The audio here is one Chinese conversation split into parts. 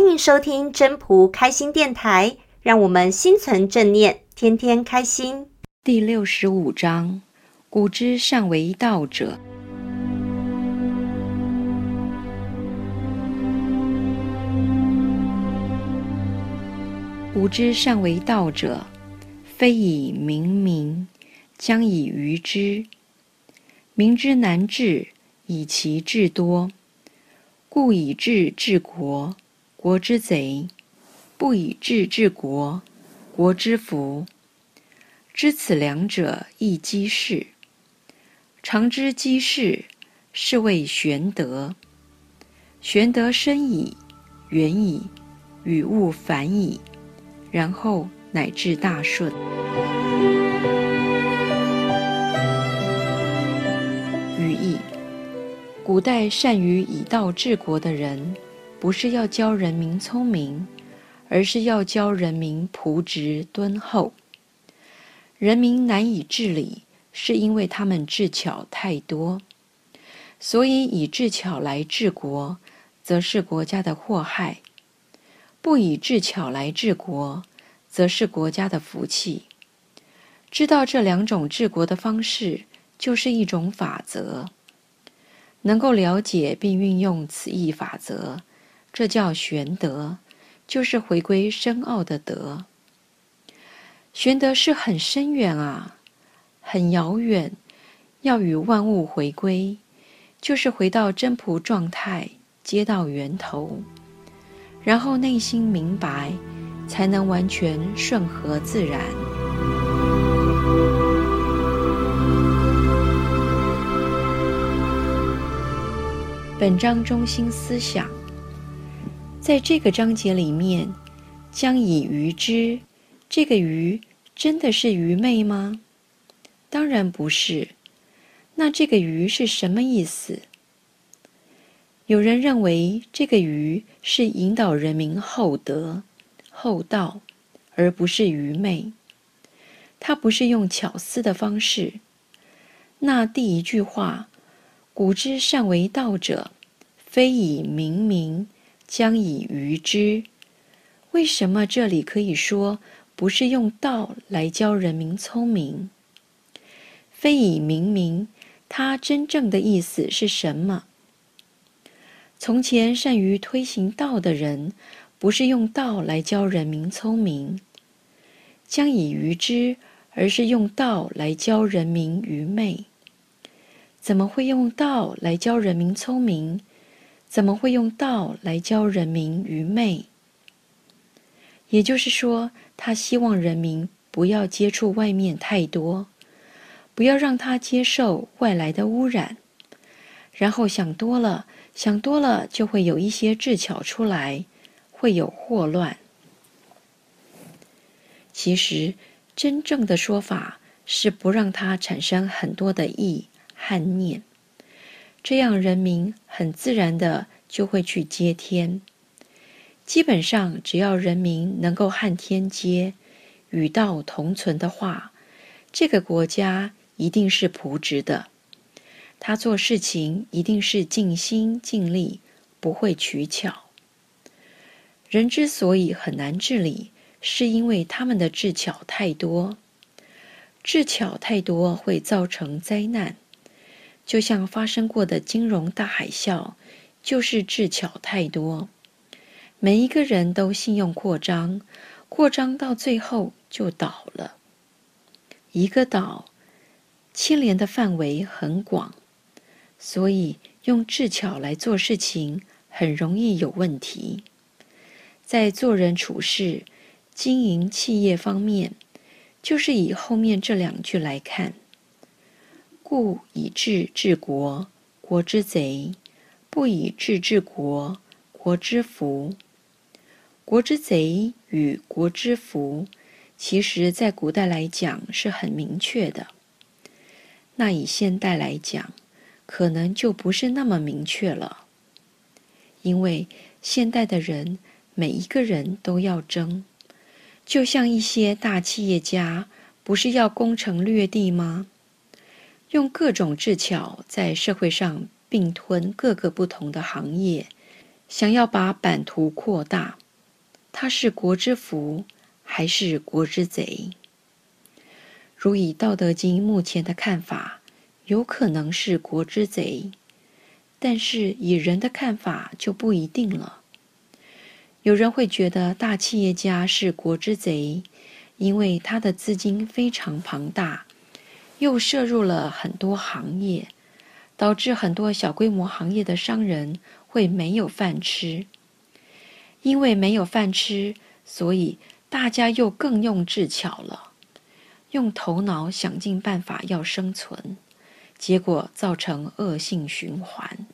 欢迎收听真仆开心电台，让我们心存正念，天天开心。第六十五章：古之善为道者。古之善为道者，非以明民，将以愚之。民之难治，以其智多。故以智治国，国之贼；不以智治国，国之福。知此两者，亦稽式。常知稽式，是谓玄德。玄德深矣，远矣，与物反矣，然后乃至大顺。语义。古代善于以道治国的人，不是要教人民聪明，而是要教人民朴直敦厚。人民难以治理，是因为他们智巧太多，所以以智巧来治国，则是国家的祸害；不以智巧来治国，则是国家的福气。知道这两种治国的方式，就是一种法则。能够了解并运用此一法则，这叫玄德，就是回归深奥的德。玄德是很深远啊，很遥远，要与万物回归，就是回到真朴状态，接到源头，然后内心明白，才能完全顺和自然。本章中心思想，在这个章节里面，将以愚之，这个愚真的是愚昧吗？当然不是。那这个愚是什么意思？有人认为这个愚是引导人民厚德、厚道，而不是愚昧。它不是用巧思的方式。那第一句话。古之善为道者，非以明民，将以愚之。为什么这里可以说不是用道来教人民聪明？非以明民，它真正的意思是什么？从前善于推行道的人，不是用道来教人民聪明，将以愚之，而是用道来教人民愚昧。怎么会用道来教人民聪明？怎么会用道来教人民愚昧？也就是说，他希望人民不要接触外面太多，不要让他接受外来的污染，然后想多了，想多了就会有一些智巧出来，会有祸乱。其实，真正的说法是不让他产生很多的意。和念，这样人民很自然的就会去接天。基本上，只要人民能够和天接，与道同存的话，这个国家一定是朴直的。他做事情一定是尽心尽力，不会取巧。人之所以很难治理，是因为他们的智巧太多，智巧太多会造成灾难。就像发生过的金融大海啸，就是智巧太多，每一个人都信用扩张，扩张到最后就倒了。一个岛牵连的范围很广，所以用智巧来做事情很容易有问题。在做人处事、经营企业方面，就是以后面这两句来看。故以智治国，国之贼；不以智治国，国之福。国之贼与国之福，其实在古代来讲是很明确的。那以现代来讲，可能就不是那么明确了。因为现代的人每一个人都要争，就像一些大企业家，不是要攻城略地吗？用各种智巧在社会上并吞各个不同的行业，想要把版图扩大，他是国之福还是国之贼？如以《道德经》目前的看法，有可能是国之贼，但是以人的看法就不一定了。有人会觉得大企业家是国之贼，因为他的资金非常庞大，又涉入了很多行业，导致很多小规模行业的商人会没有饭吃。因为没有饭吃，所以大家又更用智巧了，用头脑想尽办法要生存。结果造成恶性循环。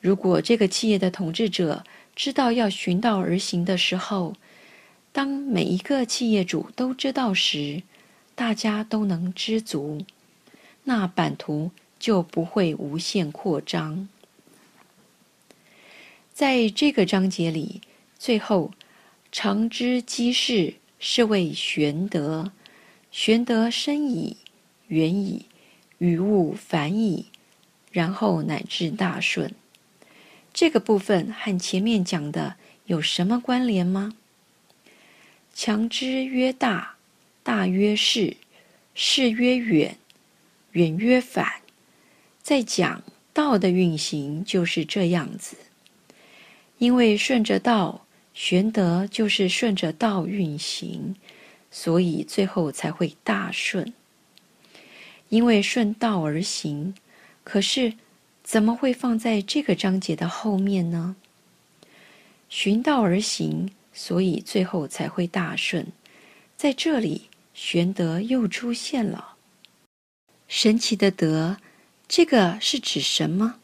如果这个企业的统治者知道要循道而行的时候，当每一个企业主都知道时，大家都能知足，那版图就不会无限扩张。在这个章节里，最后“常知机事，是谓玄德。玄德深矣，远矣。”与物反矣，然后乃至大顺。这个部分和前面讲的有什么关联吗？强之曰大，大约是，是曰远，远曰反。在讲道的运行就是这样子。因为顺着道，玄德就是顺着道运行，所以最后才会大顺。因为顺道而行，可是怎么会放在这个章节的后面呢？循道而行，所以最后才会大顺。在这里，玄德又出现了。神奇的德，这个是指什么？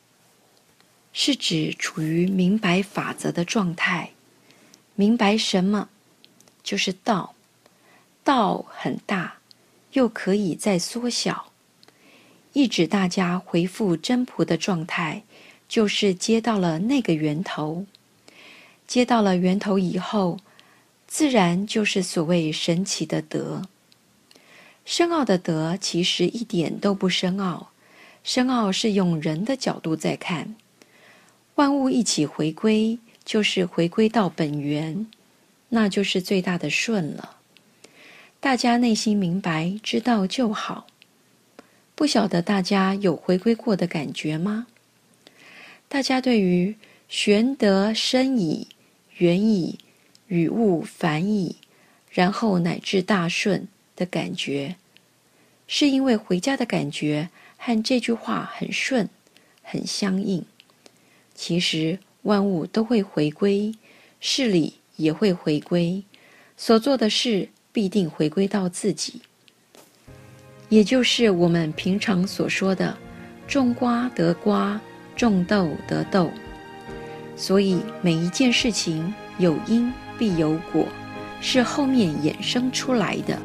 是指处于明白法则的状态。明白什么？就是道。道很大，又可以再缩小。意指大家回复真仆的状态，就是接到了那个源头。接到了源头以后，自然就是所谓神奇的德。深奥的德其实一点都不深奥，深奥是用人的角度在看。万物一起回归，就是回归到本源，那就是最大的顺了。大家内心明白，知道就好。不晓得大家有回归过的感觉吗？大家对于“玄德深矣，远矣，与物反矣，然后乃至大顺”的感觉，是因为回家的感觉和这句话很顺、很相应。其实万物都会回归，事理也会回归，所做的事必定回归到自己。也就是我们平常所说的“种瓜得瓜，种豆得豆”，所以每一件事情有因必有果，是后面衍生出来的。